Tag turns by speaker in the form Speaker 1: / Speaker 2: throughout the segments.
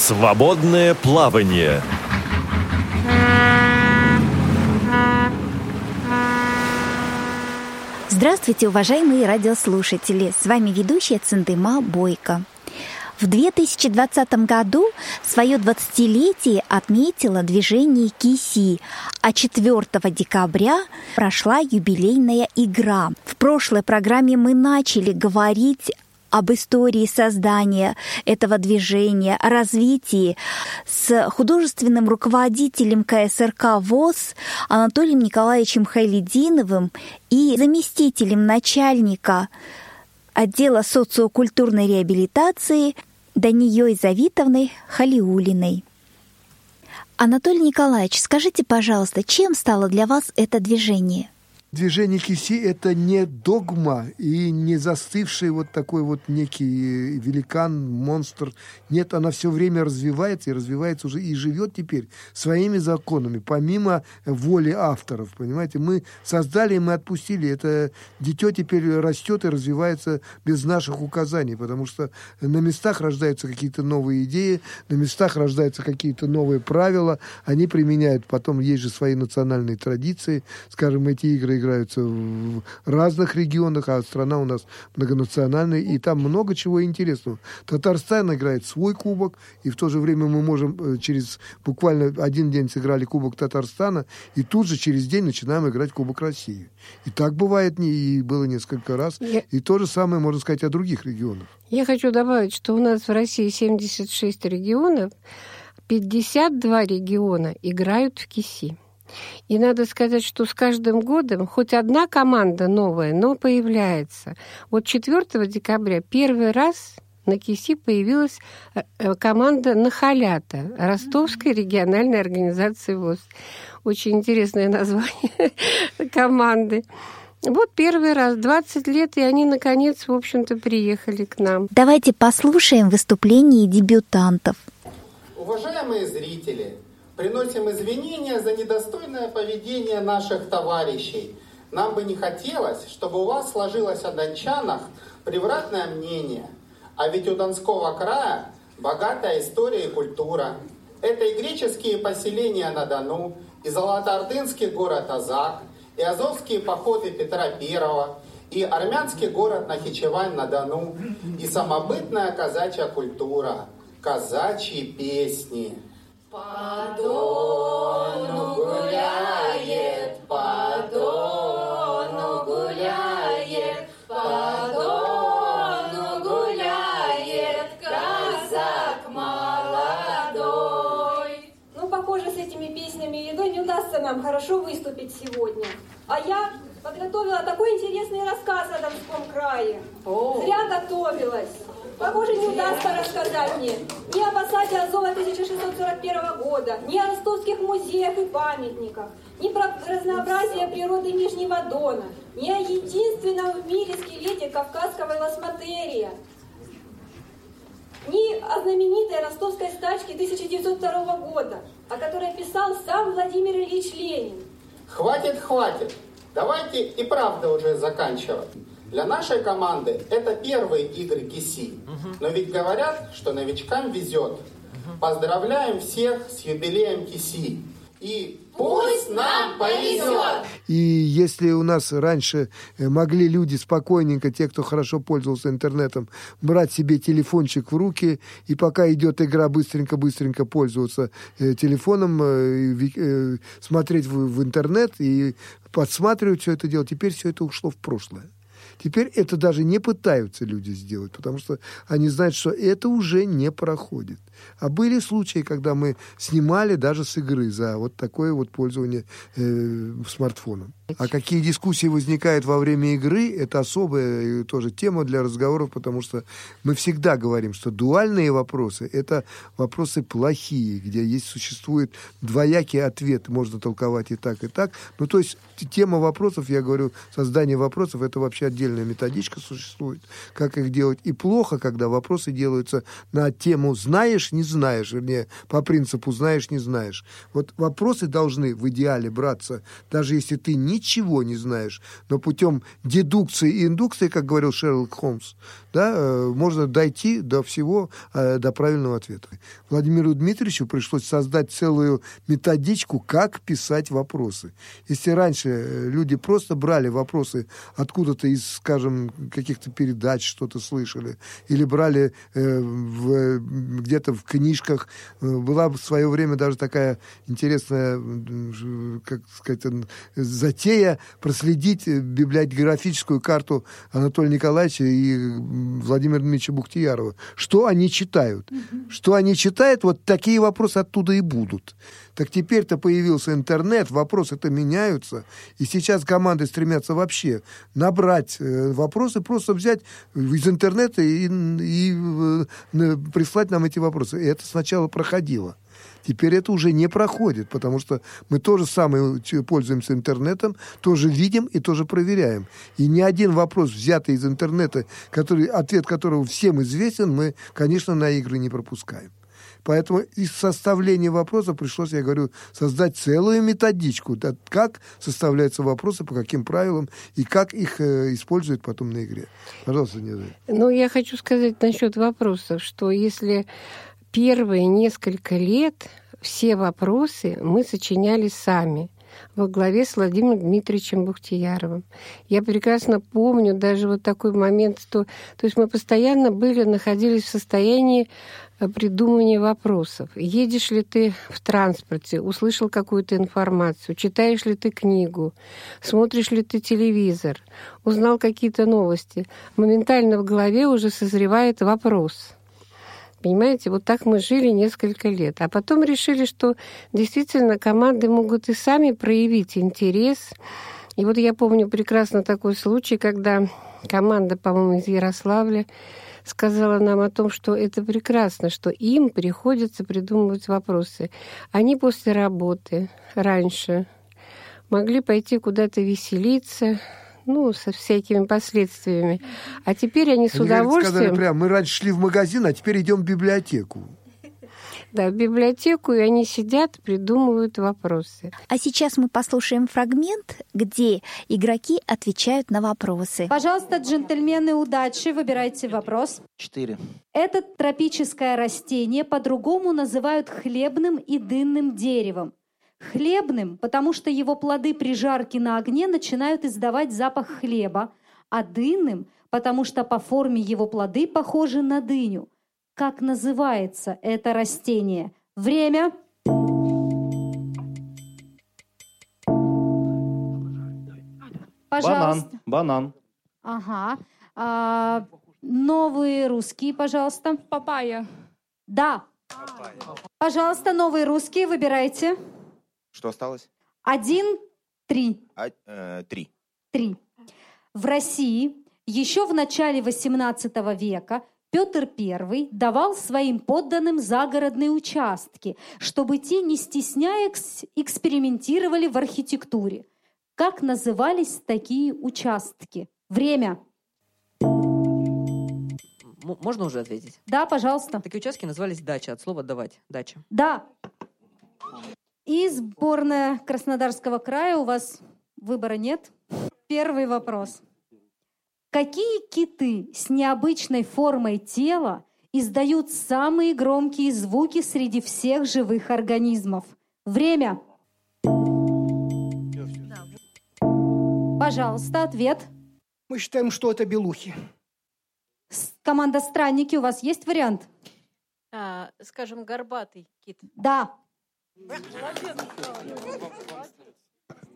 Speaker 1: Свободное плавание.
Speaker 2: Здравствуйте, уважаемые радиослушатели! С вами ведущая Цендыма Бойко. В 2020 году свое 20-летие отметило движение КИСИ, а 4 декабря прошла юбилейная игра. В прошлой программе мы начали говорить об истории создания этого движения, о развитии с художественным руководителем КСРК ВОЗ Анатолием Николаевичем Хайлединовым и заместителем начальника отдела социокультурной реабилитации Данией Завитовной Халиулиной. Анатолий Николаевич, скажите, пожалуйста, чем стало для вас это движение –
Speaker 3: Движение Киси – это не догма и не застывший вот такой вот некий великан, монстр. Нет, она все время развивается и развивается уже и живет теперь своими законами, помимо воли авторов, понимаете. Мы создали и мы отпустили. Это дитё теперь растет и развивается без наших указаний, потому что на местах рождаются какие-то новые идеи, на местах рождаются какие-то новые правила, они применяют, потом есть же свои национальные традиции, скажем, эти игры играются в разных регионах, а страна у нас многонациональная, и там много чего интересного. Татарстан играет свой кубок, и в то же время мы можем э, через буквально один день сыграли кубок Татарстана, и тут же через день начинаем играть кубок России. И так бывает, и было несколько раз. Я... И то же самое можно сказать о других регионах.
Speaker 4: Я хочу добавить, что у нас в России 76 регионов, 52 региона играют в КИСИ. И надо сказать, что с каждым годом хоть одна команда новая, но появляется. Вот 4 декабря первый раз на КИСИ появилась э, э, команда «Нахалята» Ростовской региональной организации ВОЗ. Очень интересное название команды. Вот первый раз, 20 лет, и они, наконец, в общем-то, приехали к нам.
Speaker 2: Давайте послушаем выступление дебютантов.
Speaker 5: Уважаемые зрители, Приносим извинения за недостойное поведение наших товарищей. Нам бы не хотелось, чтобы у вас сложилось о дончанах превратное мнение. А ведь у Донского края богатая история и культура. Это и греческие поселения на Дону, и золотоордынский город Азак, и азовские походы Петра I, и армянский город Нахичевань на Дону, и самобытная казачья культура, казачьи песни – по Дону гуляет, по Дону гуляет, по Дону гуляет казак молодой.
Speaker 6: Ну, похоже, с этими песнями и едой не удастся нам хорошо выступить сегодня. А я подготовила такой интересный рассказ о Донском крае. О. Зря готовилась. Похоже, не удастся рассказать мне ни об осаде Азова 1641 года, ни о ростовских музеях и памятниках, ни про разнообразие природы Нижнего Дона, ни о единственном в мире скелете кавказского лосматерия, ни о знаменитой ростовской стачке 1902 года, о которой писал сам Владимир Ильич Ленин.
Speaker 5: Хватит, хватит. Давайте и правда уже заканчивать. Для нашей команды это первые игры КИСИ. Но ведь говорят, что новичкам везет. Поздравляем всех с юбилеем КИСИ. И пусть нам повезет!
Speaker 3: И если у нас раньше э, могли люди спокойненько, те, кто хорошо пользовался интернетом, брать себе телефончик в руки, и пока идет игра, быстренько-быстренько пользоваться э, телефоном, э, э, смотреть в, в интернет и подсматривать все это дело, теперь все это ушло в прошлое. Теперь это даже не пытаются люди сделать, потому что они знают, что это уже не проходит. А были случаи, когда мы снимали даже с игры за вот такое вот пользование э, смартфоном. А какие дискуссии возникают во время игры, это особая тоже тема для разговоров, потому что мы всегда говорим, что дуальные вопросы – это вопросы плохие, где есть, существует двоякий ответ, можно толковать и так, и так. Ну, то есть тема вопросов, я говорю, создание вопросов – это вообще отдельная методичка существует, как их делать. И плохо, когда вопросы делаются на тему «знаешь знаешь, не знаешь, вернее, по принципу знаешь, не знаешь. Вот вопросы должны в идеале браться, даже если ты ни ничего не знаешь, но путем дедукции и индукции, как говорил Шерлок Холмс, да, э, можно дойти до всего, э, до правильного ответа. Владимиру Дмитриевичу пришлось создать целую методичку, как писать вопросы. Если раньше э, люди просто брали вопросы откуда-то из, скажем, каких-то передач, что-то слышали, или брали э, в, где-то в книжках, была в свое время даже такая интересная, как сказать, затея проследить библиографическую карту Анатолия Николаевича и Владимира Дмитриевича Бухтиярова. Что они читают? Угу. Что они читают, вот такие вопросы оттуда и будут. Так теперь-то появился интернет, вопросы-то меняются, и сейчас команды стремятся вообще набрать э, вопросы, просто взять из интернета и, и э, прислать нам эти вопросы. И это сначала проходило. Теперь это уже не проходит, потому что мы тоже самое пользуемся интернетом, тоже видим и тоже проверяем. И ни один вопрос, взятый из интернета, который, ответ которого всем известен, мы, конечно, на игры не пропускаем. Поэтому из составления вопроса пришлось, я говорю, создать целую методичку, да, как составляются вопросы, по каким правилам и как их э, используют потом на игре. Пожалуйста, Нина.
Speaker 4: Ну, я хочу сказать насчет вопросов, что если первые несколько лет все вопросы мы сочиняли сами во главе с Владимиром Дмитриевичем Бухтияровым. Я прекрасно помню даже вот такой момент, что то есть мы постоянно были, находились в состоянии придумывания вопросов. Едешь ли ты в транспорте, услышал какую-то информацию, читаешь ли ты книгу, смотришь ли ты телевизор, узнал какие-то новости. Моментально в голове уже созревает вопрос – Понимаете, вот так мы жили несколько лет. А потом решили, что действительно команды могут и сами проявить интерес. И вот я помню прекрасно такой случай, когда команда, по-моему, из Ярославля сказала нам о том, что это прекрасно, что им приходится придумывать вопросы. Они после работы раньше могли пойти куда-то веселиться, ну, со всякими последствиями. А теперь они с они удовольствием...
Speaker 3: Сказали прям, мы раньше шли в магазин, а теперь идем в библиотеку.
Speaker 4: Да, в библиотеку, и они сидят, придумывают вопросы.
Speaker 2: А сейчас мы послушаем фрагмент, где игроки отвечают на вопросы.
Speaker 7: Пожалуйста, джентльмены, удачи, выбирайте вопрос.
Speaker 8: Четыре.
Speaker 7: Это тропическое растение по-другому называют хлебным и дынным деревом. Хлебным, потому что его плоды при жарке на огне начинают издавать запах хлеба, а дынным, потому что по форме его плоды похожи на дыню. Как называется это растение? Время.
Speaker 8: Пожалуйста. Банан. Банан.
Speaker 7: Ага. А, новые русские, пожалуйста.
Speaker 9: Папайя.
Speaker 7: Да. Папайя. Пожалуйста, новые русские, выбирайте.
Speaker 8: Что осталось?
Speaker 7: Один, три.
Speaker 8: А, э, три.
Speaker 7: Три. В России еще в начале XVIII века Петр I давал своим подданным загородные участки, чтобы те, не стесняясь, экспериментировали в архитектуре. Как назывались такие участки? Время.
Speaker 10: Можно уже ответить?
Speaker 7: Да, пожалуйста.
Speaker 10: Такие участки назывались дача, от слова «давать». Дача.
Speaker 7: Да. И сборная Краснодарского края, у вас выбора нет. Первый вопрос. Какие киты с необычной формой тела издают самые громкие звуки среди всех живых организмов? Время. Пожалуйста, ответ.
Speaker 11: Мы считаем, что это белухи.
Speaker 7: Команда «Странники», у вас есть вариант?
Speaker 9: А, скажем, горбатый кит.
Speaker 7: Да.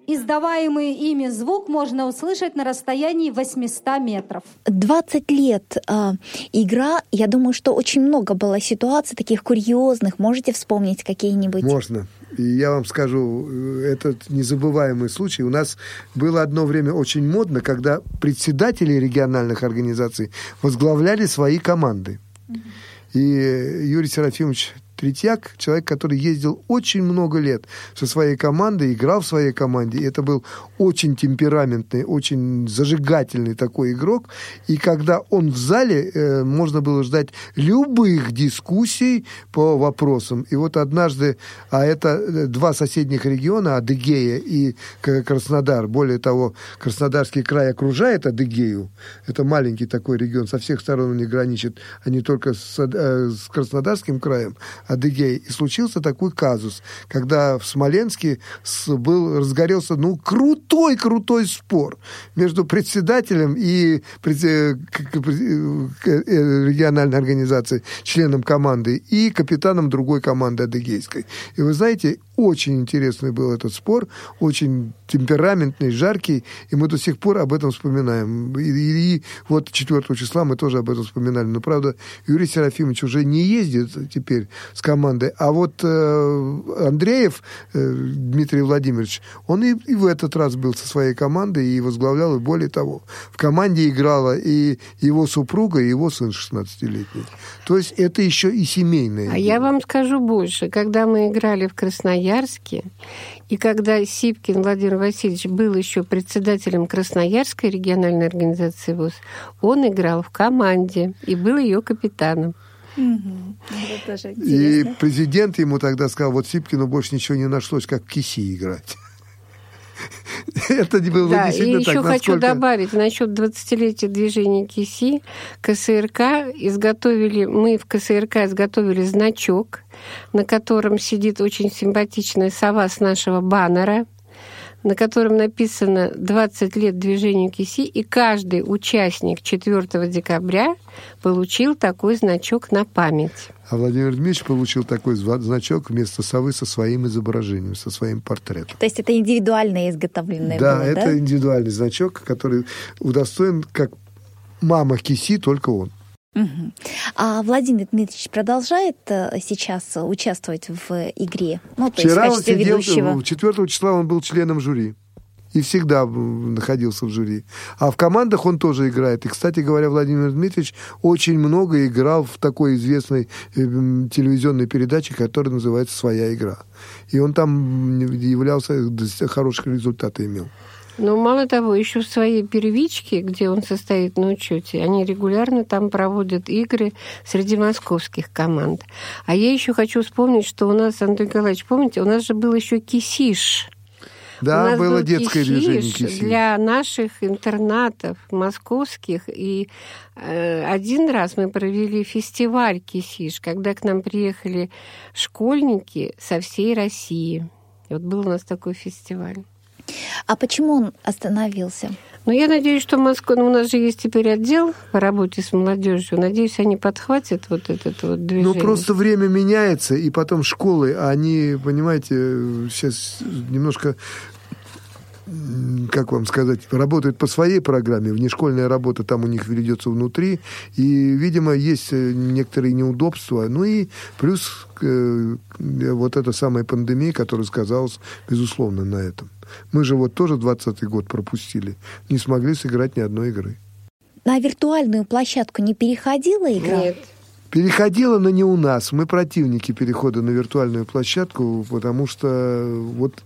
Speaker 7: Издаваемый ими звук можно услышать на расстоянии 800 метров.
Speaker 2: 20 лет э, игра, я думаю, что очень много было ситуаций таких курьезных. Можете вспомнить какие-нибудь?
Speaker 3: Можно. И я вам скажу, э, этот незабываемый случай. У нас было одно время очень модно, когда председатели региональных организаций возглавляли свои команды. И Юрий Серафимович Третьяк – человек, который ездил очень много лет со своей командой, играл в своей команде. И это был очень темпераментный, очень зажигательный такой игрок. И когда он в зале, э, можно было ждать любых дискуссий по вопросам. И вот однажды, а это э, два соседних региона, Адыгея и Краснодар. Более того, Краснодарский край окружает Адыгею. Это маленький такой регион, со всех сторон он не граничит, а не только с, э, с Краснодарским краем, Адыгей. И случился такой казус, когда в Смоленске был, разгорелся, ну, крутой-крутой спор между председателем и э, региональной организацией, членом команды, и капитаном другой команды адыгейской. И вы знаете, очень интересный был этот спор, очень темпераментный, жаркий, и мы до сих пор об этом вспоминаем. И, и, и вот 4 числа мы тоже об этом вспоминали. Но, правда, Юрий Серафимович уже не ездит теперь с командой, а вот э, Андреев э, Дмитрий Владимирович, он и, и в этот раз был со своей командой и возглавлял, и более того, в команде играла и его супруга, и его сын 16-летний. То есть это еще и семейное.
Speaker 4: А дело. я вам скажу больше. Когда мы играли в Красноярске. И когда Сипкин Владимир Васильевич был еще председателем Красноярской региональной организации ВОЗ, он играл в команде и был ее капитаном.
Speaker 3: И президент ему тогда сказал, вот Сипкину больше ничего не нашлось, как в КИСИ играть.
Speaker 4: Это не было да, действительно и так. еще насколько... хочу добавить насчет 20-летия движения КИСИ. КСРК изготовили, мы в КСРК изготовили значок, на котором сидит очень симпатичная сова с нашего баннера на котором написано 20 лет движению КИСИ, и каждый участник 4 декабря получил такой значок на память.
Speaker 3: А Владимир Дмитриевич получил такой значок вместо совы со своим изображением, со своим портретом.
Speaker 2: То есть это индивидуальное изготовленное
Speaker 3: да,
Speaker 2: было,
Speaker 3: это да? индивидуальный значок, который удостоен как мама Киси, только он.
Speaker 2: Угу. А Владимир Дмитриевич продолжает э, сейчас участвовать в игре?
Speaker 3: Ну, то Вчера есть в качестве он сидел, ведущего? 4 числа он был членом жюри. И всегда находился в жюри. А в командах он тоже играет. И, кстати говоря, Владимир Дмитриевич очень много играл в такой известной э, телевизионной передаче, которая называется «Своя игра». И он там являлся, хороших результатов имел.
Speaker 4: Но мало того, еще в своей первичке, где он состоит на учете, они регулярно там проводят игры среди московских команд. А я еще хочу вспомнить, что у нас, Андрей Николаевич, помните, у нас же был еще кисиш.
Speaker 3: Да, было был детское кисиш движение кисиш.
Speaker 4: Для наших интернатов московских. И э, один раз мы провели фестиваль кисиш, когда к нам приехали школьники со всей России. И вот был у нас такой фестиваль.
Speaker 2: А почему он остановился?
Speaker 4: Ну, я надеюсь, что Москва... Ну, у нас же есть теперь отдел по работе с молодежью. Надеюсь, они подхватят вот этот вот движение.
Speaker 3: Ну, просто время меняется, и потом школы, они, понимаете, сейчас немножко как вам сказать, работают по своей программе, внешкольная работа там у них ведется внутри, и, видимо, есть э, некоторые неудобства, ну и плюс э, вот эта самая пандемия, которая сказалась, безусловно, на этом. Мы же вот тоже 20 год пропустили, не смогли сыграть ни одной игры.
Speaker 2: На виртуальную площадку не переходила игра?
Speaker 4: Нет.
Speaker 3: Переходила, но не у нас. Мы противники перехода на виртуальную площадку, потому что вот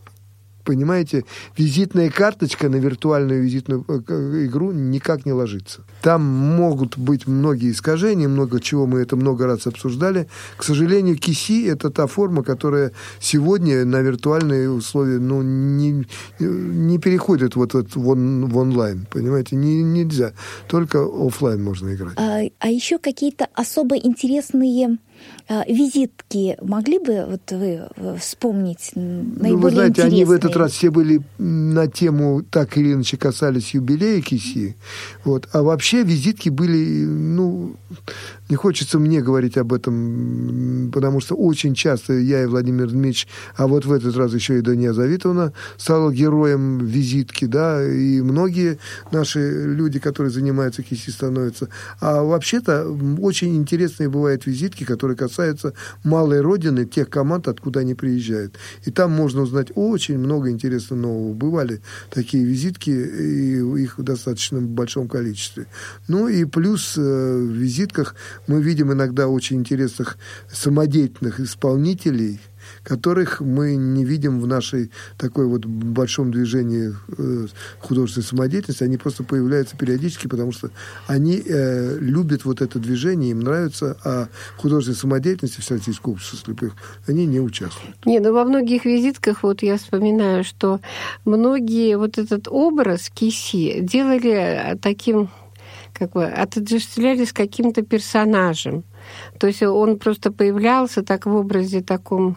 Speaker 3: понимаете, визитная карточка на виртуальную визитную э, игру никак не ложится. Там могут быть многие искажения, много чего мы это много раз обсуждали. К сожалению, киси – это та форма, которая сегодня на виртуальные условия ну, не, не переходит вот, вот в, в онлайн, понимаете, не, нельзя. Только офлайн можно играть.
Speaker 2: А, а еще какие-то особо интересные визитки могли бы вот вы э, вспомнить наиболее Ну, вы знаете,
Speaker 3: интересные? они в этот раз все были на тему, так или иначе касались юбилея Киси. Вот. А вообще визитки были, ну, не хочется мне говорить об этом, потому что очень часто я и Владимир Дмитриевич, а вот в этот раз еще и Дания Завитовна стала героем визитки, да, и многие наши люди, которые занимаются киси, становятся. А вообще-то очень интересные бывают визитки, которые касаются малой родины, тех команд, откуда они приезжают. И там можно узнать очень много интересного нового. Бывали такие визитки, и их в достаточно большом количестве. Ну и плюс э, в визитках мы видим иногда очень интересных самодеятельных исполнителей, которых мы не видим в нашей такой вот большом движении э, художественной самодеятельности. Они просто появляются периодически, потому что они э, любят вот это движение, им нравится, а в художественной самодеятельности Всероссийского общества слепых они не участвуют.
Speaker 4: Не, ну во многих визитках вот я вспоминаю, что многие вот этот образ киси делали таким как бы отождествляли с каким-то персонажем. То есть он просто появлялся так в образе таком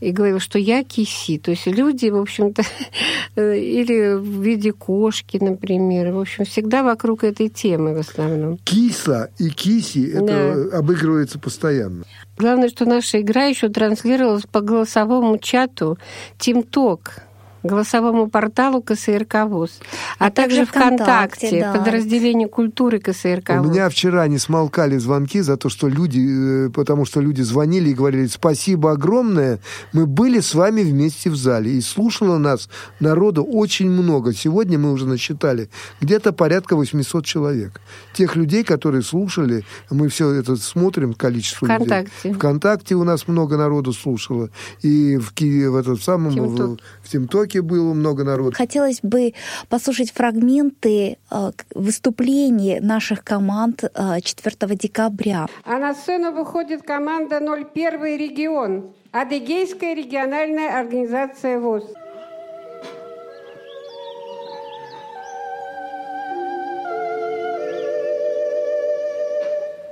Speaker 4: и говорил, что я киси. То есть люди, в общем-то, или в виде кошки, например. В общем, всегда вокруг этой темы в основном.
Speaker 3: Киса и киси это
Speaker 4: Да.
Speaker 3: обыгрывается постоянно.
Speaker 4: Главное, что наша игра еще транслировалась по голосовому чату ТимТок, голосовому порталу КСРК ВОЗ, а,
Speaker 2: А
Speaker 4: также
Speaker 2: ВКонтакте,
Speaker 4: ВКонтакте,
Speaker 2: да.
Speaker 4: подразделению культуры КСРК
Speaker 3: У
Speaker 4: ВОЗ.
Speaker 3: меня вчера не смолкали звонки за то, что люди, э, потому что люди звонили и говорили, спасибо огромное, мы были с вами вместе в зале, и слушало нас народу очень много. Сегодня мы уже насчитали где-то порядка 800 человек. Тех людей, которые слушали, мы все это смотрим, количество
Speaker 4: ВКонтакте.
Speaker 3: людей. ВКонтакте у нас много народу слушало, и в, Ки- в этом самом, в, в Тимтоке было много народу.
Speaker 2: Хотелось бы послушать фрагменты э, выступлений наших команд э, 4 декабря.
Speaker 4: А на сцену выходит команда 01 регион, Адыгейская региональная организация ВОЗ.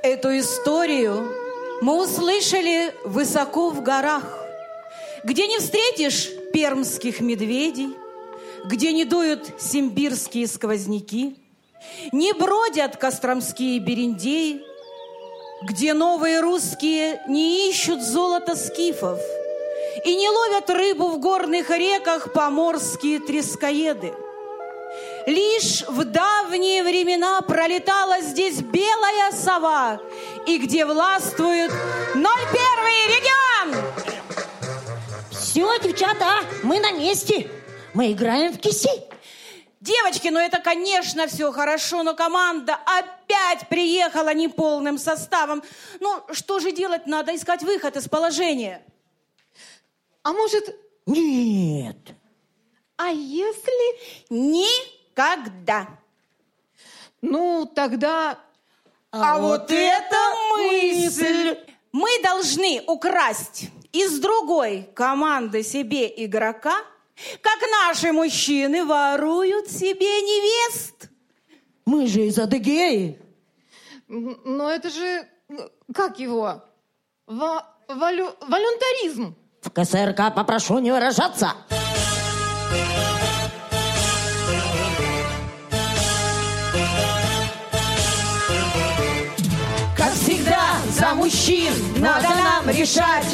Speaker 12: Эту историю мы услышали высоко в горах, где не встретишь пермских медведей, где не дуют симбирские сквозняки, не бродят костромские бериндеи, где новые русские не ищут золото скифов и не ловят рыбу в горных реках поморские трескоеды. Лишь в давние времена пролетала здесь белая сова, и где властвует
Speaker 13: Девчата, мы на месте. Мы играем в киси.
Speaker 12: Девочки, ну это, конечно, все хорошо, но команда опять приехала неполным составом. Ну, что же делать? Надо искать выход из положения.
Speaker 13: А может... Нет.
Speaker 12: А если... Никогда.
Speaker 13: Ну, тогда...
Speaker 12: А, вот это мысль! Мы должны украсть из другой команды себе игрока, как наши мужчины воруют себе невест.
Speaker 13: Мы же из Адыгеи.
Speaker 14: Но это же... Как его? Ва- валю- волюнтаризм.
Speaker 13: В КСРК попрошу не выражаться.
Speaker 12: Как всегда, за мужчин надо нам решать,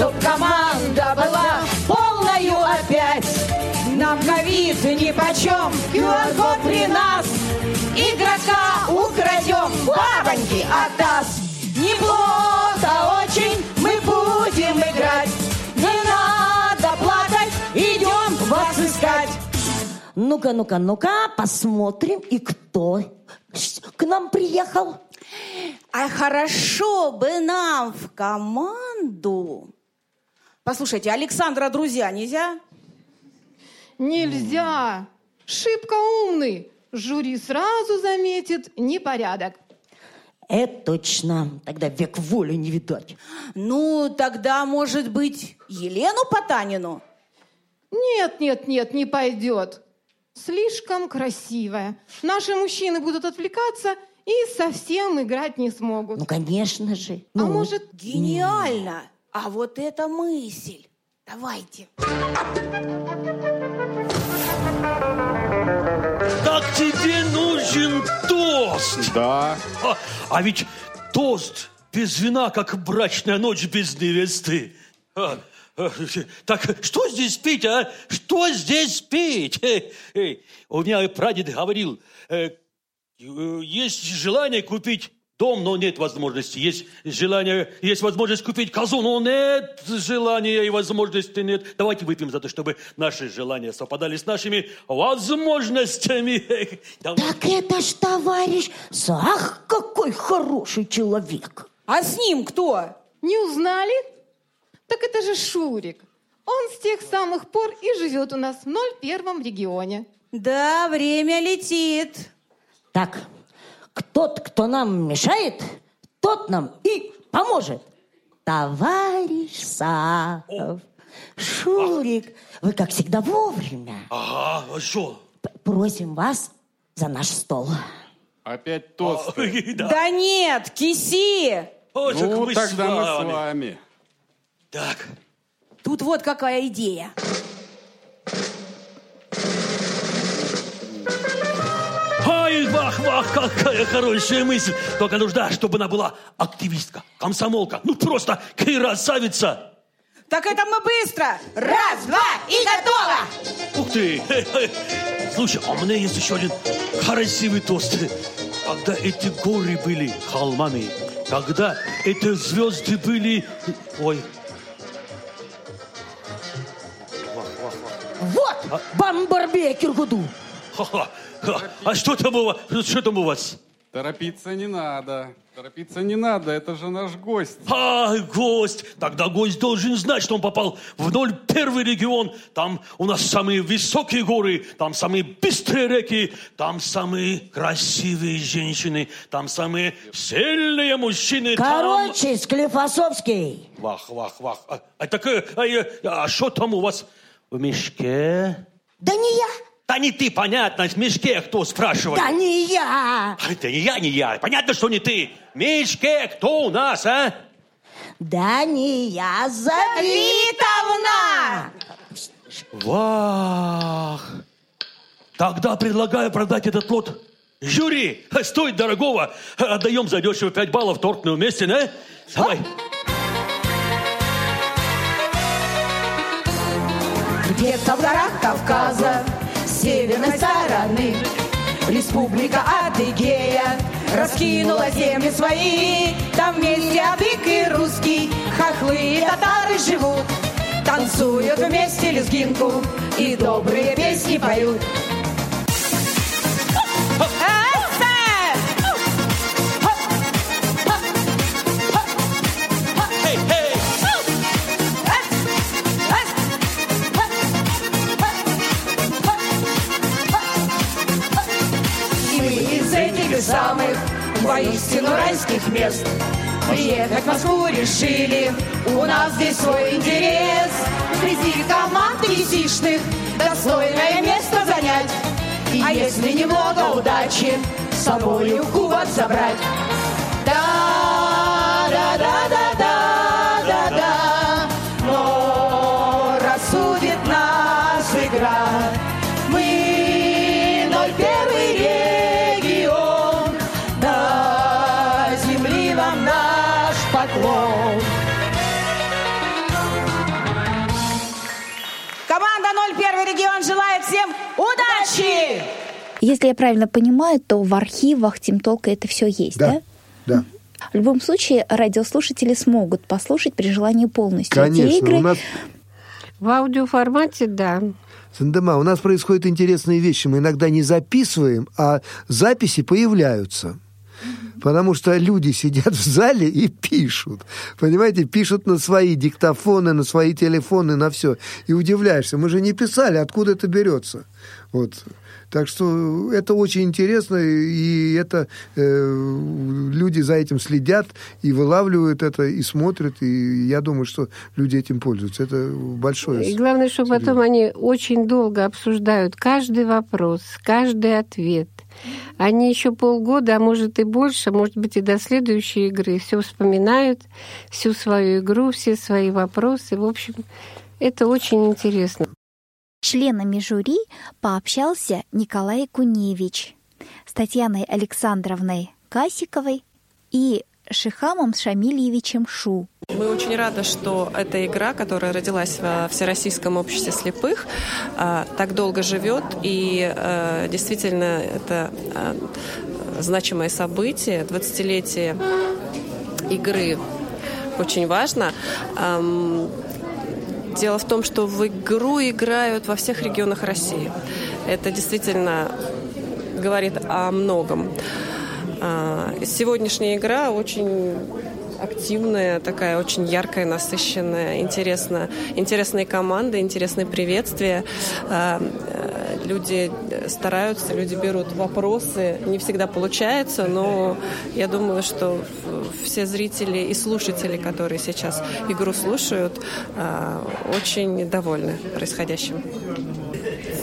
Speaker 12: чтоб команда была полною опять. Нам ковид нипочем, QR-код при нас. Игрока украдем, бабоньки отдаст. Неплохо очень мы будем играть. Не надо плакать, идем вас искать.
Speaker 13: Ну-ка, ну-ка, ну-ка, посмотрим, и кто к нам приехал.
Speaker 12: А хорошо бы нам в команду. Послушайте, Александра, друзья, нельзя?
Speaker 14: Нельзя. Шибко умный. Жюри сразу заметит непорядок.
Speaker 13: Это точно. Тогда век воли не видать.
Speaker 12: Ну, тогда, может быть, Елену Потанину?
Speaker 14: Нет, нет, нет, не пойдет. Слишком красивая. Наши мужчины будут отвлекаться и совсем играть не смогут.
Speaker 13: Ну, конечно же.
Speaker 14: А может...
Speaker 12: Гениально! А вот это мысль. Давайте.
Speaker 15: Так тебе нужен тост.
Speaker 8: Да.
Speaker 15: А, а ведь тост без вина, как брачная ночь без невесты. А, а, так что здесь пить, а? Что здесь пить? Эй, эй, у меня прадед говорил, э, э, есть желание купить дом, но нет возможности. Есть желание, есть возможность купить козу, но нет желания и возможности нет. Давайте выпьем за то, чтобы наши желания совпадали с нашими возможностями.
Speaker 13: Так это ж товарищ, ах, какой хороший человек.
Speaker 16: А с ним кто?
Speaker 14: Не узнали? Так это же Шурик. Он с тех самых пор и живет у нас в 01 регионе.
Speaker 16: Да, время летит.
Speaker 13: Так, тот, кто нам мешает, тот нам и поможет. Товарищ Сахов, Шурик, вы, как всегда, вовремя.
Speaker 15: Ага, а что?
Speaker 13: Просим вас за наш стол.
Speaker 17: Опять тост.
Speaker 16: Да. нет, киси.
Speaker 15: О, так
Speaker 17: ну,
Speaker 15: мы с
Speaker 17: тогда мы с вами.
Speaker 15: Так,
Speaker 16: Тут вот какая идея.
Speaker 15: Ай, вах, вах, какая хорошая мысль. Только нужда, чтобы она была активистка, комсомолка. Ну, просто красавица.
Speaker 16: Так это мы быстро. Раз, два и готово.
Speaker 15: Ух ты! Слушай, а у меня есть еще один красивый тост. Когда эти горы были холмами, когда эти звезды были... Ой,
Speaker 13: Вот, Бамбарбе Киргуду.
Speaker 15: ха-ха, ха. а что там у вас? Что там у вас?
Speaker 17: Торопиться не надо. Торопиться не надо, это же наш гость.
Speaker 15: А, гость! Тогда гость должен знать, что он попал в 01 регион. Там у нас самые высокие горы, там самые быстрые реки, там самые красивые женщины, там самые сильные мужчины. там-
Speaker 13: Короче, Склифосовский.
Speaker 15: Вах, вах, вах. А, а так, э, а, э, а что там у вас в мешке?
Speaker 13: Да не я,
Speaker 15: Да не ты, понятно, в мешке кто спрашивает?
Speaker 13: да не я.
Speaker 15: А, Это не я, не я. Понятно, что не ты. В мешке кто у нас, а?
Speaker 13: Да не я, Завитовна.
Speaker 15: Вах! Тогда предлагаю продать этот лот. Жюри, стоит дорогого. Отдаем за дешево 5 баллов торкну вместе, да? Давай.
Speaker 12: Где-то в горах Кавказа, северной стороны, Республика Адыгея раскинула земли свои. Там вместе адык и русский, хохлы и татары живут. Танцуют вместе лезгинку и добрые песни поют. Воистину райских мест. Приехать в Москву решили, у нас здесь свой интерес. Среди команд кисишных достойное место занять. И если немного удачи, с собою кубок забрать
Speaker 16: удачи!
Speaker 2: Если я правильно понимаю, то в архивах Тимтолка это все есть, да?
Speaker 3: Да.
Speaker 2: В любом случае, радиослушатели смогут послушать при желании полностью эти
Speaker 3: Конечно,
Speaker 2: игры.
Speaker 3: у нас
Speaker 4: В аудиоформате, да.
Speaker 3: Сандема, у нас происходят интересные вещи. Мы иногда не записываем, а записи появляются. Потому что люди сидят в зале и пишут. Понимаете, пишут на свои диктофоны, на свои телефоны, на все. И удивляешься, мы же не писали, откуда это берется. Вот. Так что это очень интересно, и это э, люди за этим следят и вылавливают это, и смотрят, и я думаю, что люди этим пользуются. Это большое.
Speaker 4: И главное, что потом они очень долго обсуждают каждый вопрос, каждый ответ. Они еще полгода, а может и больше, может быть и до следующей игры, все вспоминают, всю свою игру, все свои вопросы. В общем, это очень интересно.
Speaker 2: Членами жюри пообщался Николай Куневич с Татьяной Александровной Касиковой и Шихамом Шамильевичем Шу.
Speaker 18: Мы очень рады, что эта игра, которая родилась во Всероссийском обществе слепых, а, так долго живет. И а, действительно, это а, значимое событие, 20-летие игры очень важно. Дело в том, что в игру играют во всех регионах России. Это действительно говорит о многом. А, сегодняшняя игра очень активная, такая очень яркая, насыщенная, интересная, интересные команды, интересные приветствия. А, э, люди стараются, люди берут вопросы. Не всегда получается, но я думаю, что все зрители и слушатели, которые сейчас игру слушают, а, очень довольны происходящим.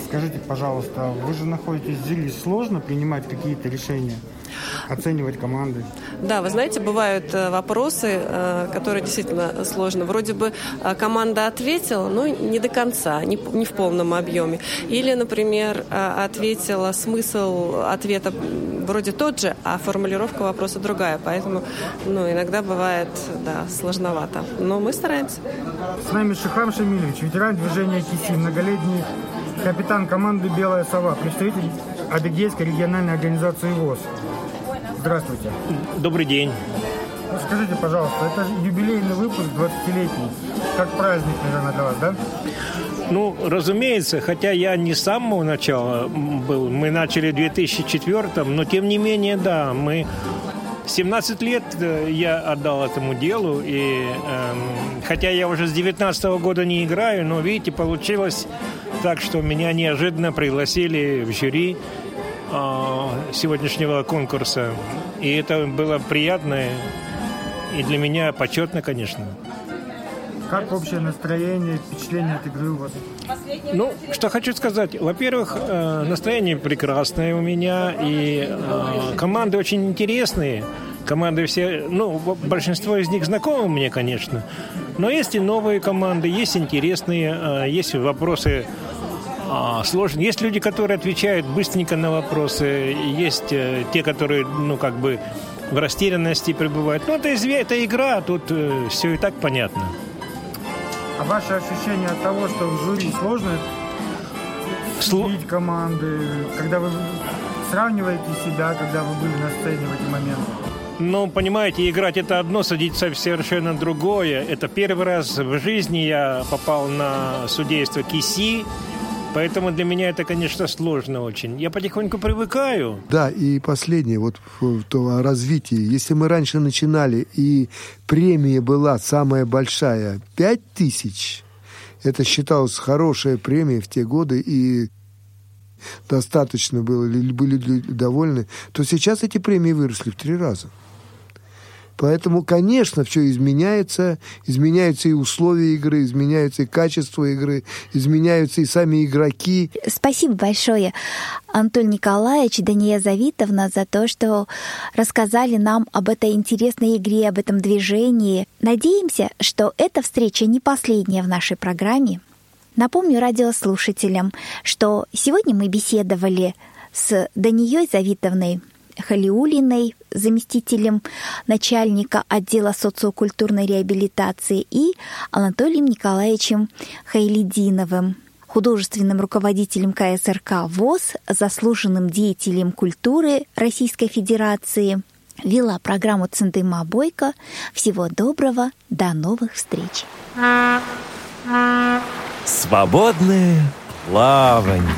Speaker 19: Скажите, пожалуйста, вы же находитесь здесь, сложно принимать какие-то решения? Оценивать команды.
Speaker 18: Да, вы знаете, бывают э, вопросы, э, которые действительно сложно. Вроде бы э, команда ответила, но не до конца, не, не в полном объеме. Или, например, ответила, смысл ответа вроде тот же, а формулировка вопроса другая. Поэтому ну, иногда бывает да, сложновато. Но мы стараемся.
Speaker 19: С нами Шихам Шамилевич, ветеран движения КИСИ, многолетний капитан команды «Белая сова», представитель Адыгейской региональной организации ВОЗ. Здравствуйте.
Speaker 20: Добрый день.
Speaker 19: Ну, скажите, пожалуйста, это юбилейный выпуск 20-летний. Как праздник, наверное, для вас, да?
Speaker 20: Ну, разумеется, хотя я не с самого начала был. Мы начали в 2004 но тем не менее, да, мы 17 лет э, я отдал этому делу, и э, хотя я уже с 19 -го года не играю, но, видите, получилось так, что меня неожиданно пригласили в жюри сегодняшнего конкурса. И это было приятно и для меня почетно, конечно.
Speaker 19: Как общее настроение, впечатление от игры у вас?
Speaker 20: Ну, что хочу сказать. Во-первых, э, настроение прекрасное у меня, и э, команды очень интересные. Команды все, ну, большинство из них знакомы мне, конечно. Но есть и новые команды, есть интересные, э, есть вопросы сложные. Есть люди, которые отвечают быстренько на вопросы, есть те, которые, ну, как бы в растерянности пребывают. Ну, это, это игра, тут все и так понятно.
Speaker 19: А ваше ощущение от того, что в жюри сложно судить команды, когда вы сравниваете себя, когда вы были на сцене в эти моменты?
Speaker 20: Ну, понимаете, играть это одно, садиться совершенно другое. Это первый раз в жизни я попал на судейство КИСИ, Поэтому для меня это, конечно, сложно очень. Я потихоньку привыкаю.
Speaker 3: Да, и последнее, вот то развитие. Если мы раньше начинали, и премия была самая большая, 5 тысяч, это считалось хорошая премия в те годы, и достаточно было, были довольны, то сейчас эти премии выросли в три раза. Поэтому, конечно, все изменяется. Изменяются и условия игры, изменяются и качество игры, изменяются и сами игроки.
Speaker 2: Спасибо большое, Антон Николаевич и Дания Завитовна, за то, что рассказали нам об этой интересной игре, об этом движении. Надеемся, что эта встреча не последняя в нашей программе. Напомню радиослушателям, что сегодня мы беседовали с Данией Завитовной Халиулиной, заместителем начальника отдела социокультурной реабилитации, и Анатолием Николаевичем Хайлидиновым, художественным руководителем КСРК ВОЗ, заслуженным деятелем культуры Российской Федерации. Вела программу Центыма Бойко. Всего доброго, до новых встреч.
Speaker 1: Свободное плавание.